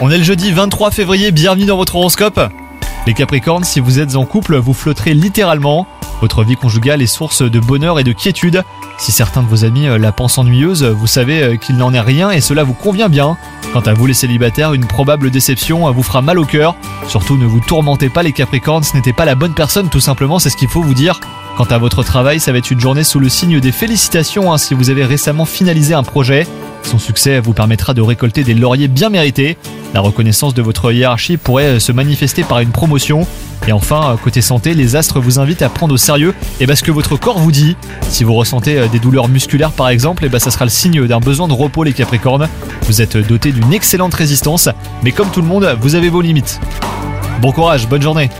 On est le jeudi 23 février, bienvenue dans votre horoscope. Les Capricornes, si vous êtes en couple, vous flotterez littéralement. Votre vie conjugale est source de bonheur et de quiétude. Si certains de vos amis euh, la pensent ennuyeuse, vous savez euh, qu'il n'en est rien et cela vous convient bien. Quant à vous les célibataires, une probable déception euh, vous fera mal au cœur. Surtout ne vous tourmentez pas les Capricornes, ce n'était pas la bonne personne tout simplement, c'est ce qu'il faut vous dire. Quant à votre travail, ça va être une journée sous le signe des félicitations hein, si vous avez récemment finalisé un projet. Son succès vous permettra de récolter des lauriers bien mérités. La reconnaissance de votre hiérarchie pourrait se manifester par une promotion. Et enfin, côté santé, les astres vous invitent à prendre au sérieux et bah, ce que votre corps vous dit. Si vous ressentez des douleurs musculaires par exemple, et bah, ça sera le signe d'un besoin de repos les Capricornes. Vous êtes doté d'une excellente résistance, mais comme tout le monde, vous avez vos limites. Bon courage, bonne journée